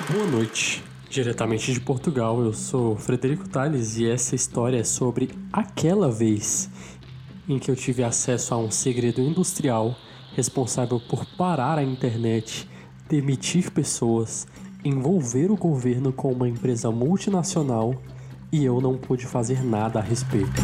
Boa noite. Diretamente de Portugal, eu sou Frederico Tales e essa história é sobre aquela vez em que eu tive acesso a um segredo industrial responsável por parar a internet, demitir pessoas, envolver o governo com uma empresa multinacional e eu não pude fazer nada a respeito.